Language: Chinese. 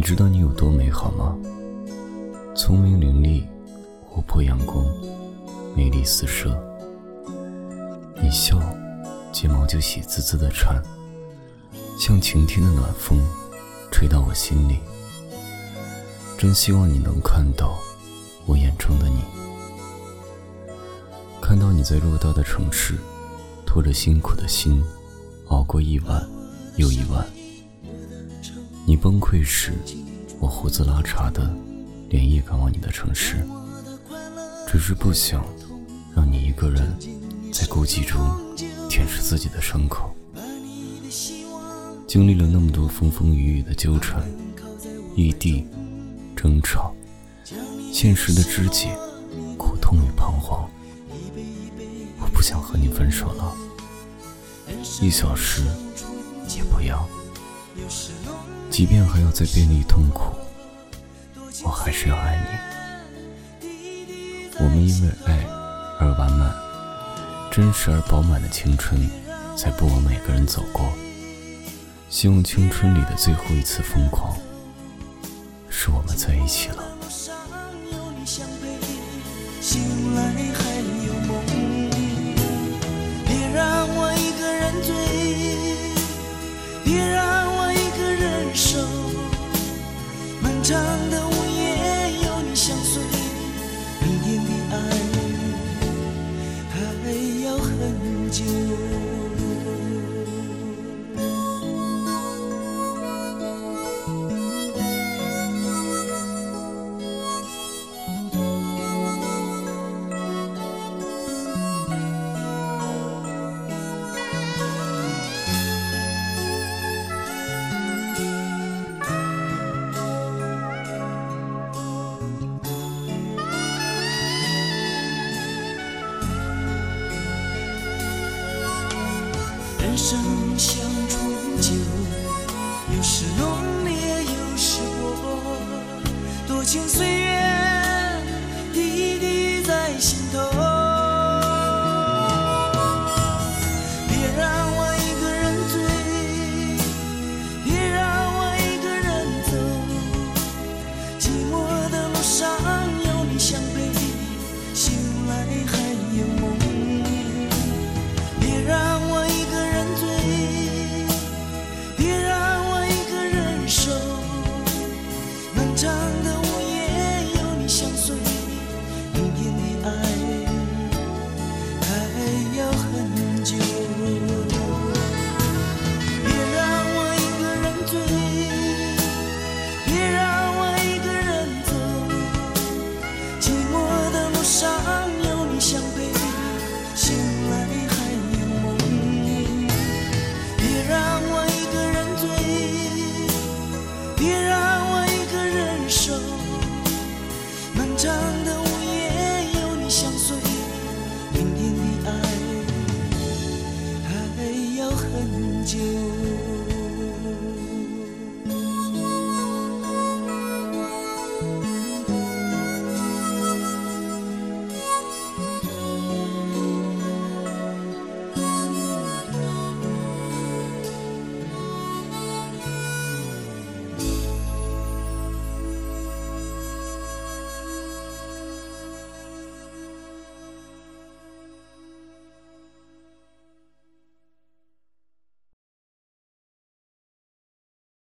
你知道你有多美好吗？聪明伶俐，活泼阳光，魅力四射。你笑，睫毛就喜滋滋的颤，像晴天的暖风，吹到我心里。真希望你能看到我眼中的你，看到你在偌大的城市，拖着辛苦的心，熬过一晚又一晚。你崩溃时，我胡子拉碴的连夜赶往你的城市，只是不想让你一个人在孤寂中舔舐自己的伤口。经历了那么多风风雨雨的纠缠，异地。争吵，现实的肢解，苦痛与彷徨。我不想和你分手了，一小时也不要。即便还要再别离痛苦，我还是要爱你。我们因为爱而完满，真实而饱满的青春，才不枉每个人走过。希望青春里的最后一次疯狂。是我们在一起了。上的生相醇久。